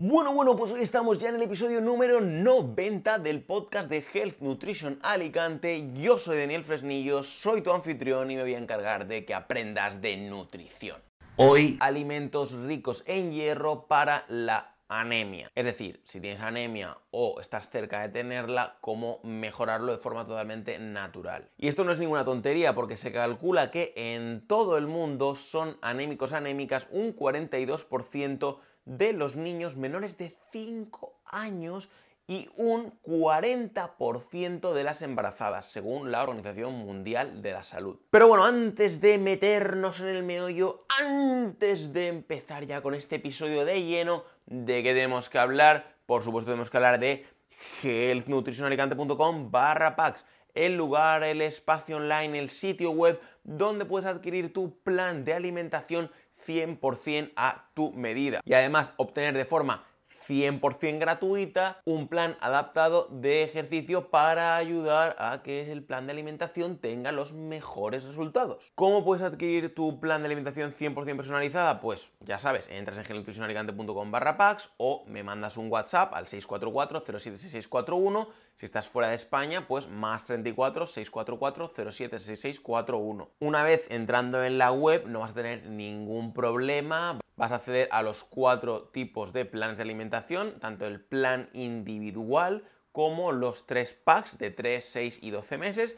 Bueno, bueno, pues hoy estamos ya en el episodio número 90 del podcast de Health Nutrition Alicante. Yo soy Daniel Fresnillo, soy tu anfitrión y me voy a encargar de que aprendas de nutrición. Hoy, alimentos ricos en hierro para la anemia. Es decir, si tienes anemia o estás cerca de tenerla, cómo mejorarlo de forma totalmente natural. Y esto no es ninguna tontería porque se calcula que en todo el mundo son anémicos anémicas un 42% de los niños menores de 5 años y un 40% de las embarazadas, según la Organización Mundial de la Salud. Pero bueno, antes de meternos en el meollo, antes de empezar ya con este episodio de lleno, ¿de qué tenemos que hablar? Por supuesto tenemos que hablar de healthnutritionalicante.com barra packs, el lugar, el espacio online, el sitio web donde puedes adquirir tu plan de alimentación 100% a tu medida. Y además obtener de forma 100% gratuita un plan adaptado de ejercicio para ayudar a que el plan de alimentación tenga los mejores resultados. ¿Cómo puedes adquirir tu plan de alimentación 100% personalizada? Pues ya sabes, entras en gelnutricionalicante.com barra packs o me mandas un WhatsApp al 644 076641 si estás fuera de España, pues más 34 644 076641. Una vez entrando en la web no vas a tener ningún problema. Vas a acceder a los cuatro tipos de planes de alimentación, tanto el plan individual como los tres packs de 3, 6 y 12 meses.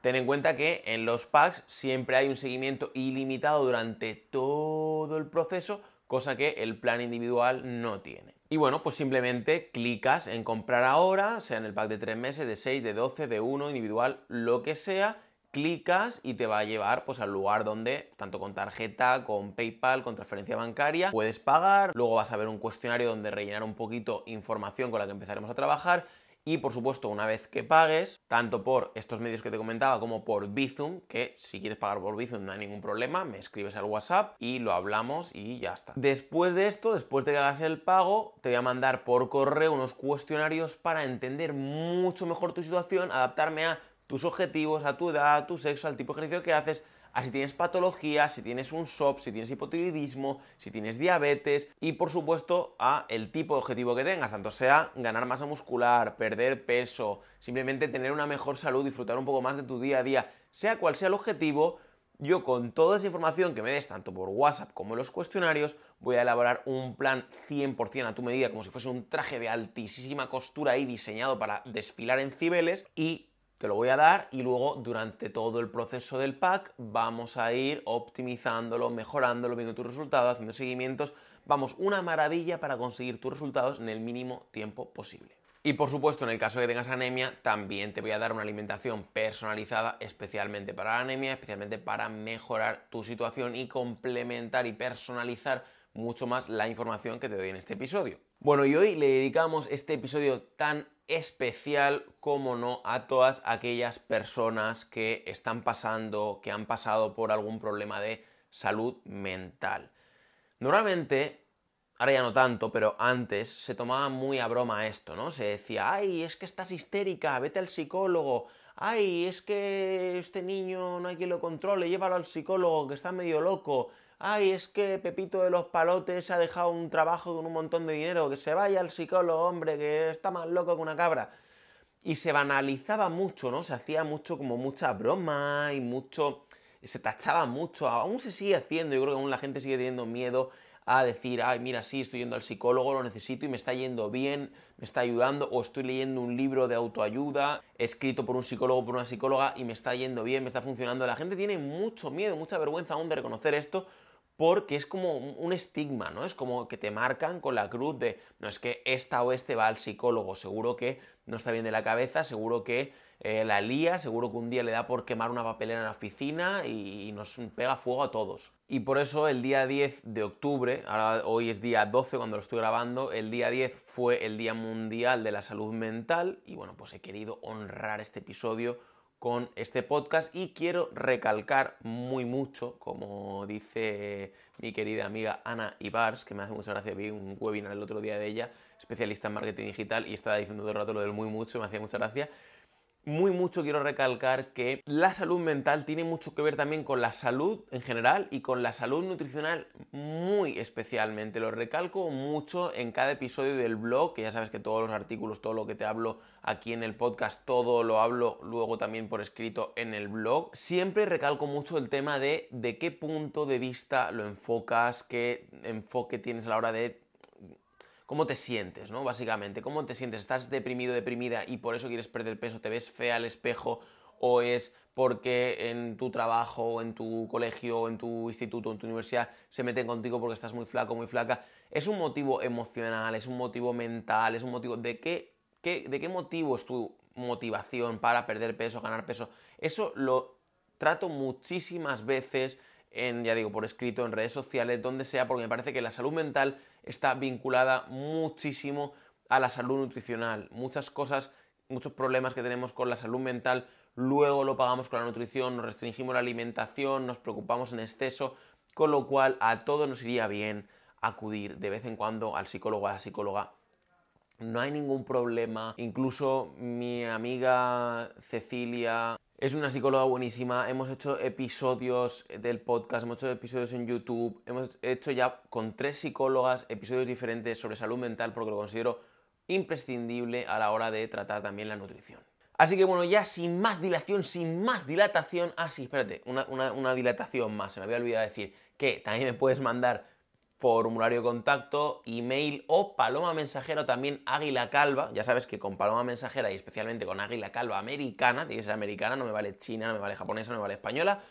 Ten en cuenta que en los packs siempre hay un seguimiento ilimitado durante todo el proceso, cosa que el plan individual no tiene. Y bueno, pues simplemente clicas en comprar ahora, sea en el pack de 3 meses, de 6, de 12, de 1, individual, lo que sea, clicas y te va a llevar pues al lugar donde, tanto con tarjeta, con PayPal, con transferencia bancaria, puedes pagar, luego vas a ver un cuestionario donde rellenar un poquito información con la que empezaremos a trabajar y por supuesto, una vez que pagues, tanto por estos medios que te comentaba como por Bizum, que si quieres pagar por Bizum no hay ningún problema, me escribes al WhatsApp y lo hablamos y ya está. Después de esto, después de que hagas el pago, te voy a mandar por correo unos cuestionarios para entender mucho mejor tu situación, adaptarme a tus objetivos, a tu edad, a tu sexo, al tipo de ejercicio que haces a si tienes patologías, si tienes un SOP, si tienes hipotiroidismo, si tienes diabetes y por supuesto a el tipo de objetivo que tengas, tanto sea ganar masa muscular, perder peso, simplemente tener una mejor salud, disfrutar un poco más de tu día a día, sea cual sea el objetivo, yo con toda esa información que me des tanto por WhatsApp como en los cuestionarios, voy a elaborar un plan 100% a tu medida, como si fuese un traje de altísima costura ahí diseñado para desfilar en cibeles y te lo voy a dar y luego durante todo el proceso del pack vamos a ir optimizándolo, mejorándolo, viendo tus resultados, haciendo seguimientos. Vamos, una maravilla para conseguir tus resultados en el mínimo tiempo posible. Y por supuesto, en el caso de que tengas anemia, también te voy a dar una alimentación personalizada especialmente para la anemia, especialmente para mejorar tu situación y complementar y personalizar mucho más la información que te doy en este episodio. Bueno, y hoy le dedicamos este episodio tan especial, como no, a todas aquellas personas que están pasando, que han pasado por algún problema de salud mental. Normalmente, ahora ya no tanto, pero antes se tomaba muy a broma esto, ¿no? Se decía, ay, es que estás histérica, vete al psicólogo, ay, es que este niño no hay quien lo controle, llévalo al psicólogo, que está medio loco, ay, es que Pepito de los Palotes ha dejado un trabajo con un montón de dinero, que se vaya al psicólogo, hombre, que está más loco que una cabra. Y se banalizaba mucho, ¿no? Se hacía mucho como mucha broma y mucho... Se tachaba mucho, aún se sigue haciendo, yo creo que aún la gente sigue teniendo miedo a decir, ay, mira, sí, estoy yendo al psicólogo, lo necesito y me está yendo bien, me está ayudando, o estoy leyendo un libro de autoayuda escrito por un psicólogo, por una psicóloga y me está yendo bien, me está funcionando. La gente tiene mucho miedo, mucha vergüenza aún de reconocer esto porque es como un estigma, ¿no? Es como que te marcan con la cruz de, no es que esta o este va al psicólogo, seguro que no está bien de la cabeza, seguro que eh, la lía, seguro que un día le da por quemar una papelera en la oficina y, nos pega fuego a todos. Y por eso el día 10 de octubre, ahora hoy es día 12 cuando lo estoy grabando, el día 10 fue el Día Mundial de la Salud Mental y bueno, pues he querido honrar este episodio con este podcast y quiero recalcar muy mucho, como dice mi querida amiga Ana Ibars, que me hace mucha gracia, vi un webinar el otro día de ella, especialista en marketing digital, y estaba diciendo todo el rato lo del muy mucho, me hacía mucha gracia, muy mucho quiero recalcar que la salud mental tiene mucho que ver también con la salud en general y con la salud nutricional muy especialmente. Lo recalco mucho en cada episodio del blog, que ya sabes que todos los artículos, todo lo que te hablo aquí en el podcast, todo lo hablo luego también por escrito en el blog. Siempre recalco mucho el tema de de qué punto de vista lo enfocas, qué enfoque tienes a la hora de cómo te sientes, ¿no? Básicamente, cómo te sientes. ¿Estás deprimido, deprimida y por eso quieres perder peso? ¿Te ves fea al espejo? ¿O es porque en tu trabajo, en tu colegio, en tu instituto, en tu universidad se meten contigo porque estás muy flaco, muy flaca? Es un motivo emocional, es un motivo mental, es un motivo... ¿De qué, de qué motivo es tu motivación para perder peso, ganar peso? Eso lo trato muchísimas veces en, ya digo, por escrito, en redes sociales, donde sea, porque me parece que la salud mental está vinculada muchísimo a la salud nutricional. Muchas cosas, muchos problemas que tenemos con la salud mental, luego lo pagamos con la nutrición, nos restringimos la alimentación, nos preocupamos en exceso, con lo cual a todos nos iría bien acudir de vez en cuando al psicólogo o a la psicóloga. No hay ningún problema. Incluso mi amiga Cecilia es una psicóloga buenísima, hemos hecho episodios del podcast, hemos hecho episodios en YouTube, hemos hecho ya con tres psicólogas episodios diferentes sobre salud mental porque lo considero imprescindible a la hora de tratar también la nutrición. Así que bueno, ya sin más dilación, sin más dilatación, ah sí, espérate, una, una dilatación más, se me había olvidado decir que también me puedes mandar formulario de contacto, email o paloma mensajera también águila calva. Ya sabes que con paloma mensajera y especialmente con águila calva americana, tiene que ser americana, no me vale china, no me vale japonesa, no me vale española,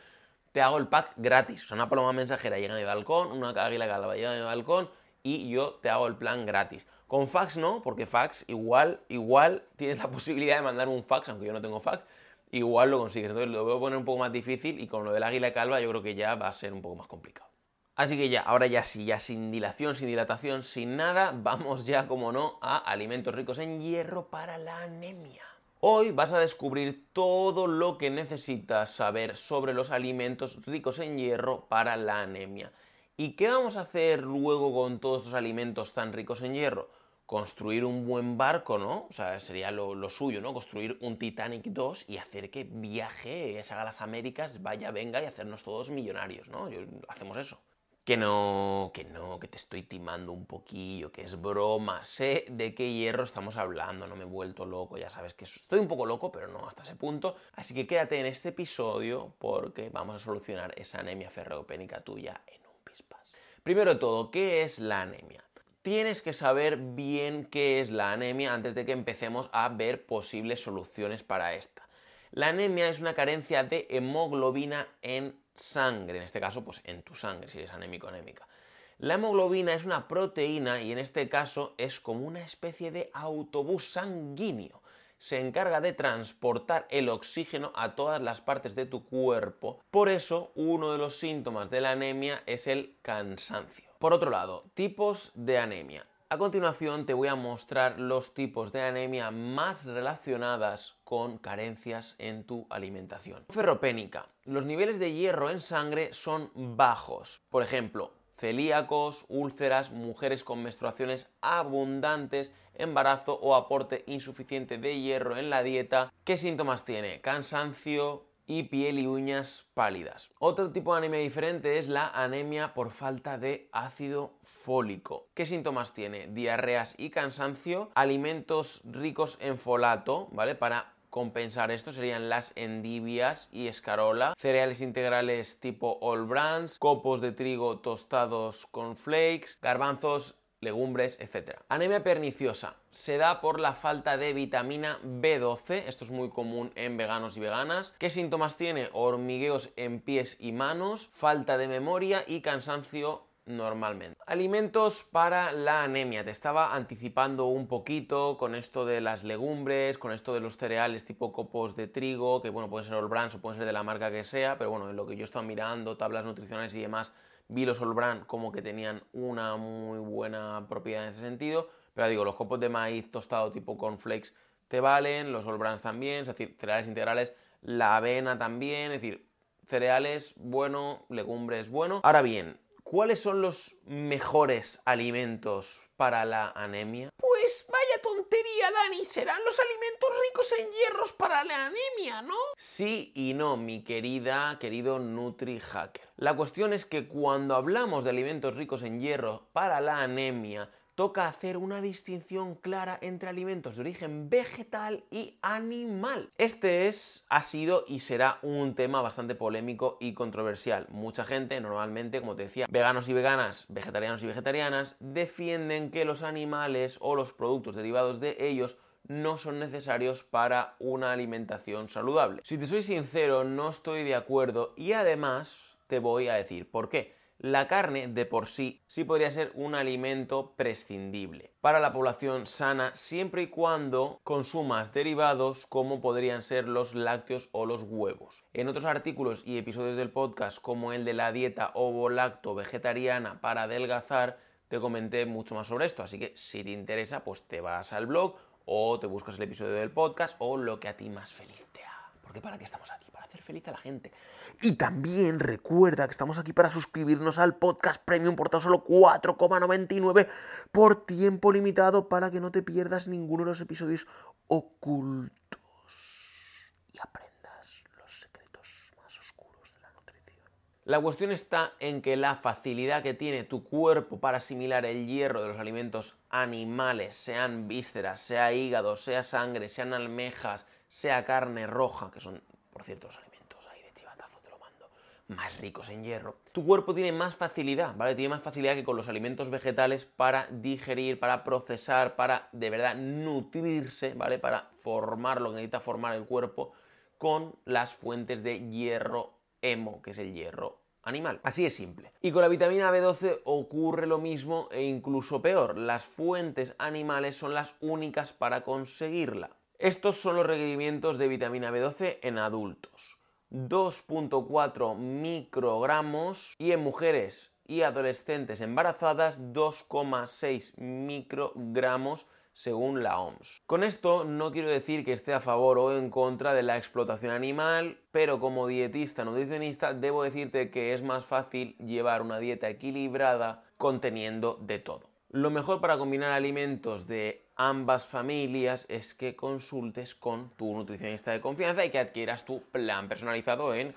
te hago el pack gratis. O sea, una paloma mensajera llega a balcón, una águila calva llega a balcón y yo te hago el plan gratis. Con fax no, porque fax igual, igual tienes la posibilidad de mandar un fax, aunque yo no tengo fax, igual lo consigues. Entonces lo voy a poner un poco más difícil y con lo del águila calva yo creo que ya va a ser un poco más complicado. Así que ya, ahora ya sí, ya sin dilación, sin dilatación, sin nada, vamos ya, como no, a alimentos ricos en hierro para la anemia. Hoy vas a descubrir todo lo que necesitas saber sobre los alimentos ricos en hierro para la anemia. ¿Y qué vamos a hacer luego con todos estos alimentos tan ricos en hierro? Construir un buen barco, ¿no? O sea, sería lo, suyo, ¿no? Construir un Titanic 2 y hacer que viaje, se haga las Américas, vaya, venga y hacernos todos millonarios, ¿no? hacemos eso que no, que no, que te estoy timando un poquillo, que es broma, sé de qué hierro estamos hablando, no me he vuelto loco, ya sabes que estoy un poco loco, pero no hasta ese punto, así que quédate en este episodio porque vamos a solucionar esa anemia ferropénica tuya en un pispas. Primero de todo, ¿qué es la anemia? Tienes que saber bien qué es la anemia antes de que empecemos a ver posibles soluciones para esta. La anemia es una carencia de hemoglobina en sangre, en este caso, pues en tu sangre, si eres anémico anémica. La hemoglobina es una proteína y en este caso es como una especie de autobús sanguíneo. Se encarga de transportar el oxígeno a todas las partes de tu cuerpo. Por eso, uno de los síntomas de la anemia es el cansancio. Por otro lado, tipos de anemia. A continuación te voy a mostrar los tipos de anemia más relacionadas con carencias en tu alimentación. Ferropénica. Los niveles de hierro en sangre son bajos. Por ejemplo, celíacos, úlceras, mujeres con menstruaciones abundantes, embarazo o aporte insuficiente de hierro en la dieta. ¿Qué síntomas tiene? Cansancio, y piel y uñas pálidas. Otro tipo de anemia diferente es la anemia por falta de ácido fólico. ¿Qué síntomas tiene? Diarreas y cansancio, alimentos ricos en folato, ¿vale? Para compensar esto serían las endivias y escarola, cereales integrales tipo all brands, copos de trigo tostados con flakes, garbanzos, legumbres, etc. Anemia perniciosa se da por la falta de vitamina B12, esto es muy común en veganos y veganas. ¿Qué síntomas tiene? Hormigueos en pies y manos, falta de memoria y cansancio normalmente. Alimentos para la anemia. Te estaba anticipando un poquito con esto de las legumbres, con esto de los cereales tipo copos de trigo, que bueno, pueden ser All Brands o pueden ser de la marca que sea, pero bueno, en lo que yo estaba mirando, tablas nutricionales y demás, vi los All como que tenían una muy buena propiedad en ese sentido, pero digo, los copos de maíz tostado tipo cornflakes te valen, los All Brands también, es decir, cereales integrales la avena también, es decir, cereales bueno, legumbres bueno. Ahora bien, ¿cuáles son los mejores alimentos para la anemia? Pues vaya tontería, Dani. Serán los alimentos ricos en hierros para la anemia, ¿no? Sí y no, mi querida, querido Nutri Hacker. La cuestión es que cuando hablamos de alimentos ricos en hierro para la anemia, toca hacer una distinción clara entre alimentos de origen vegetal y animal. Este es, ha sido y será un tema bastante polémico y controversial. Mucha gente, normalmente, como te decía, veganos y veganas, vegetarianos y vegetarianas, defienden que los animales o los productos derivados de ellos no son necesarios para una alimentación saludable. Si te soy sincero, no estoy de acuerdo y además te voy a decir por qué la carne de por sí sí podría ser un alimento prescindible para la población sana siempre y cuando consumas derivados como podrían ser los lácteos o los huevos. En otros artículos y episodios del podcast como el de la dieta ovo-lacto vegetariana para adelgazar te comenté mucho más sobre esto, así que si te interesa pues te vas al blog o te buscas el episodio del podcast o lo que a ti más feliz te haga. Porque para qué estamos aquí, para hacer feliz a la gente. Y también recuerda que estamos aquí para suscribirnos al podcast premium por tan solo 4,99 por tiempo limitado para que no te pierdas ninguno de los episodios ocultos y aprendas los secretos más oscuros de la nutrición. La cuestión está en que la facilidad que tiene tu cuerpo para asimilar el hierro de los alimentos animales, sean vísceras, sea hígado, sea sangre, sean almejas, sea carne roja, que son, por cierto, los más ricos en hierro, tu cuerpo tiene más facilidad, ¿vale? Tiene más facilidad que con los alimentos vegetales para digerir, para procesar, para de verdad nutrirse, ¿vale? Para formar lo que necesita formar el cuerpo con las fuentes de hierro hemo, que es el hierro animal. Así es simple. Y con la vitamina B12 ocurre lo mismo e incluso peor. Las fuentes animales son las únicas para conseguirla. Estos son los requerimientos de vitamina B12 en adultos. 2.4 microgramos y en mujeres y adolescentes embarazadas 2,6 microgramos según la OMS. Con esto no quiero decir que esté a favor o en contra de la explotación animal, pero como dietista nutricionista debo decirte que es más fácil llevar una dieta equilibrada conteniendo de todo. Lo mejor para combinar alimentos de ambas familias es que consultes con tu nutricionista de confianza y que adquieras tu plan personalizado en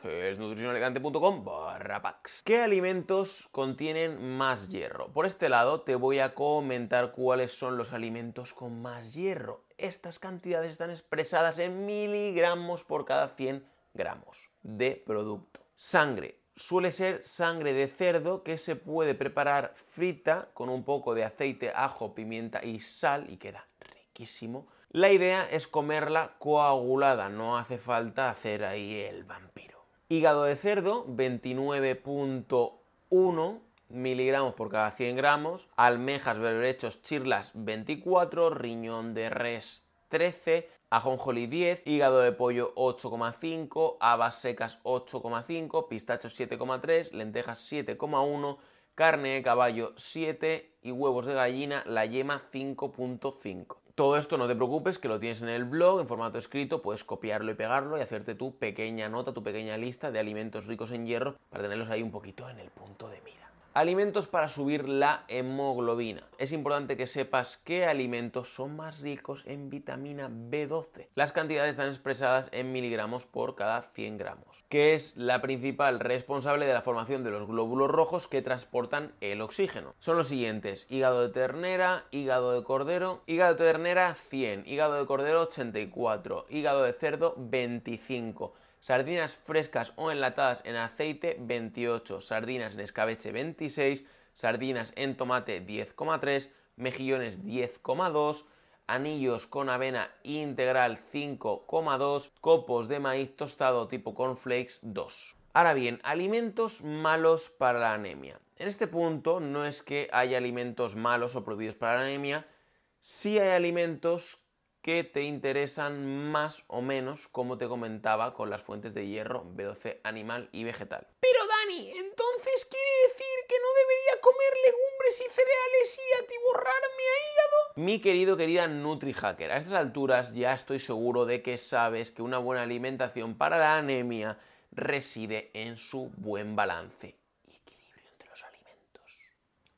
packs. ¿Qué alimentos contienen más hierro? Por este lado te voy a comentar cuáles son los alimentos con más hierro. Estas cantidades están expresadas en miligramos por cada 100 gramos de producto. Sangre, suele ser sangre de cerdo que se puede preparar frita con un poco de aceite, ajo, pimienta y sal y queda riquísimo. La idea es comerla coagulada, no hace falta hacer ahí el vampiro. Hígado de cerdo, 29.1 miligramos por cada 100 gramos. Almejas, berberechos, chirlas, 24. Riñón de res, 13 ajonjolí 10, hígado de pollo 8,5, habas secas 8,5, pistachos 7,3, lentejas 7,1, carne de caballo 7 y huevos de gallina, la yema 5.5. Todo esto no te preocupes, que lo tienes en el blog en formato escrito, puedes copiarlo y pegarlo y hacerte tu pequeña nota, tu pequeña lista de alimentos ricos en hierro para tenerlos ahí un poquito en el punto de mira. Alimentos para subir la hemoglobina. Es importante que sepas qué alimentos son más ricos en vitamina B12. Las cantidades están expresadas en miligramos por cada 100 gramos, que es la principal responsable de la formación de los glóbulos rojos que transportan el oxígeno. Son los siguientes: hígado de ternera, hígado de cordero, hígado de ternera 100, hígado de cordero 84, hígado de cerdo 25 sardinas frescas o enlatadas en aceite 28, sardinas en escabeche 26, sardinas en tomate 10,3, mejillones 10,2, anillos con avena integral 5,2, copos de maíz tostado tipo cornflakes 2. Ahora bien, alimentos malos para la anemia. En este punto no es que haya alimentos malos o prohibidos para la anemia, sí hay alimentos que te interesan más o menos, como te comentaba, con las fuentes de hierro B12 animal y vegetal. Pero Dani, entonces quiere decir que no debería comer legumbres y cereales y atiborrarme a hígado? Mi querido, querida NutriHacker, a estas alturas ya estoy seguro de que sabes que una buena alimentación para la anemia reside en su buen balance y equilibrio entre los alimentos.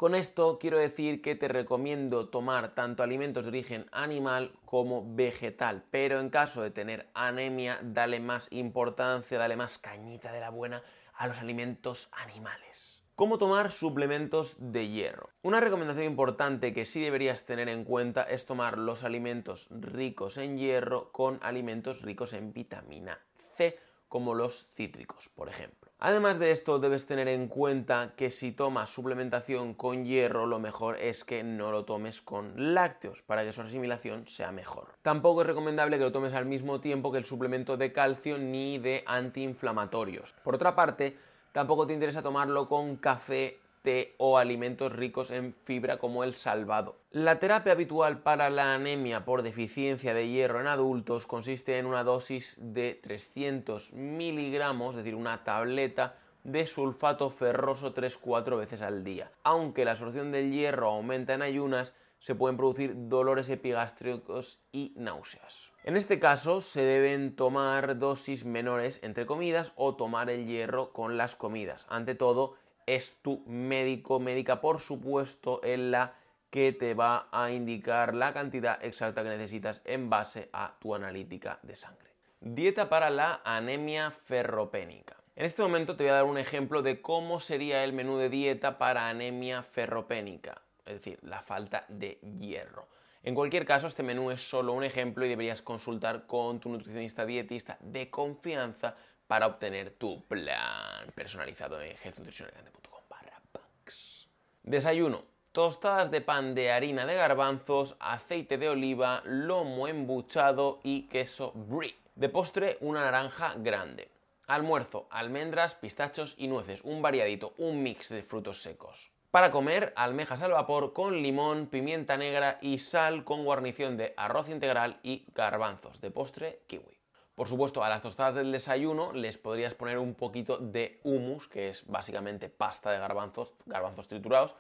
Con esto quiero decir que te recomiendo tomar tanto alimentos de origen animal como vegetal, pero en caso de tener anemia, dale más importancia, dale más cañita de la buena a los alimentos animales. ¿Cómo tomar suplementos de hierro? Una recomendación importante que sí deberías tener en cuenta es tomar los alimentos ricos en hierro con alimentos ricos en vitamina C como los cítricos, por ejemplo. Además de esto, debes tener en cuenta que si tomas suplementación con hierro, lo mejor es que no lo tomes con lácteos para que su asimilación sea mejor. Tampoco es recomendable que lo tomes al mismo tiempo que el suplemento de calcio ni de antiinflamatorios. Por otra parte, tampoco te interesa tomarlo con café té o alimentos ricos en fibra como el salvado. La terapia habitual para la anemia por deficiencia de hierro en adultos consiste en una dosis de 300 miligramos, es decir, una tableta de sulfato ferroso 3-4 veces al día. Aunque la absorción del hierro aumenta en ayunas, se pueden producir dolores epigástricos y náuseas. En este caso se deben tomar dosis menores entre comidas o tomar el hierro con las comidas. Ante todo, es tu médico, médica, por supuesto, en la que te va a indicar la cantidad exacta que necesitas en base a tu analítica de sangre. Dieta para la anemia ferropénica. En este momento te voy a dar un ejemplo de cómo sería el menú de dieta para anemia ferropénica, es decir, la falta de hierro. En cualquier caso, este menú es solo un ejemplo y deberías consultar con tu nutricionista dietista de confianza para obtener tu plan personalizado en healthnutritionelegante.com Desayuno. Tostadas de pan de harina de garbanzos, aceite de oliva, lomo embuchado y queso brie. De postre, una naranja grande. Almuerzo, almendras, pistachos y nueces, un variadito, un mix de frutos secos. Para comer, almejas al vapor con limón, pimienta negra y sal con guarnición de arroz integral y garbanzos. De postre, kiwi. Por supuesto, a las tostadas del desayuno les podrías poner un poquito de hummus, que es básicamente pasta de garbanzos, garbanzos triturados,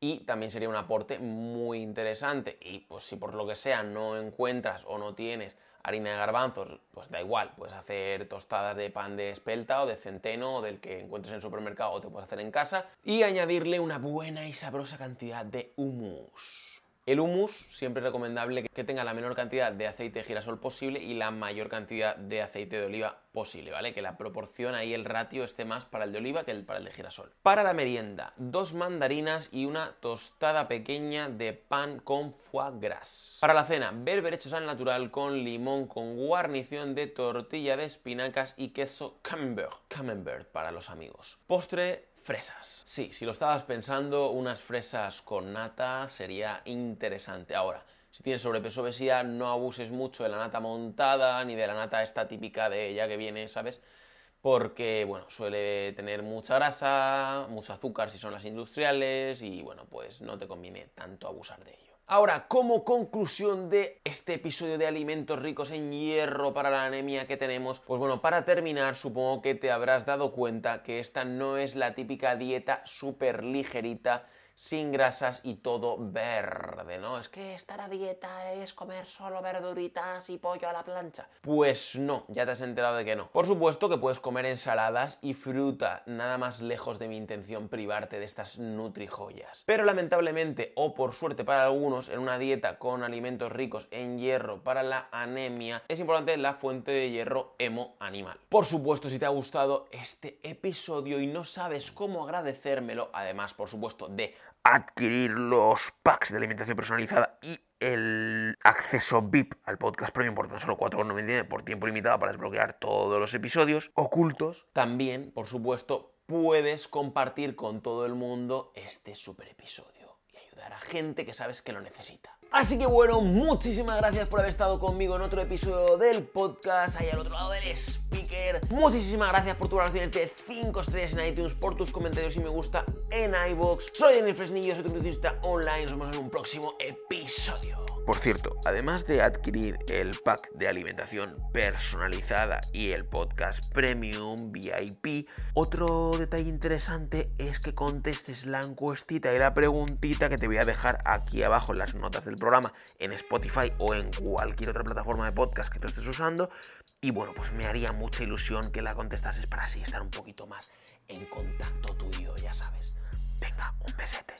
y también sería un aporte muy interesante. Y pues si por lo que sea no encuentras o no tienes harina de garbanzos, pues da igual, puedes hacer tostadas de pan de espelta o de centeno o del que encuentres en el supermercado o te puedes hacer en casa y añadirle una buena y sabrosa cantidad de hummus. El hummus siempre es recomendable que tenga la menor cantidad de aceite de girasol posible y la mayor cantidad de aceite de oliva posible, ¿vale? Que la proporción ahí, el ratio esté más para el de oliva que el para el de girasol. Para la merienda, dos mandarinas y una tostada pequeña de pan con foie gras. Para la cena, berberechos al natural con limón con guarnición de tortilla de espinacas y queso camembert. Camembert para los amigos. Postre Fresas. Sí, si lo estabas pensando, unas fresas con nata sería interesante. Ahora, si tienes sobrepeso obesidad, no abuses mucho de la nata montada ni de la nata esta típica de ella que viene, ¿sabes? Porque, bueno, suele tener mucha grasa, mucho azúcar si son las industriales y, bueno, pues no te conviene tanto abusar de ello. Ahora, como conclusión de este episodio de alimentos ricos en hierro para la anemia que tenemos, pues bueno, para terminar, supongo que te habrás dado cuenta que esta no es la típica dieta súper ligerita sin grasas y todo verde, ¿no? Es que estar a dieta es comer solo verduritas y pollo a la plancha. Pues no, ya te has enterado de que no. Por supuesto que puedes comer ensaladas y fruta, nada más lejos de mi intención privarte de estas nutrijoyas. Pero lamentablemente, o por suerte para algunos, en una dieta con alimentos ricos en hierro para la anemia, es importante la fuente de hierro hemo animal. Por supuesto, si te ha gustado este episodio y no sabes cómo agradecérmelo, además, por supuesto, de adquirir los packs de alimentación personalizada y el acceso VIP al podcast premium por tan solo 4,99 por tiempo limitado para desbloquear todos los episodios ocultos. También, por supuesto, puedes compartir con todo el mundo este super episodio y ayudar a gente que sabes que lo necesita. Así que bueno, muchísimas gracias por haber estado conmigo en otro episodio del podcast, ahí al otro lado del speaker. Muchísimas gracias por tus valoraciones de 5 estrellas en iTunes, por tus comentarios y me gusta en iVoox. Soy Daniel Fresnillo, soy tu nutricionista online. Nos vemos en un próximo episodio. Por cierto, además de adquirir el pack de alimentación personalizada y el podcast premium VIP, otro detalle interesante es que contestes la encuestita y la preguntita que te voy a dejar aquí abajo en las notas del programa, en Spotify o en cualquier otra plataforma de podcast que tú estés usando. Y bueno, pues me haría mucha ilusión que la contestases para así estar un poquito más en contacto tuyo, ya sabes. Venga, un besete.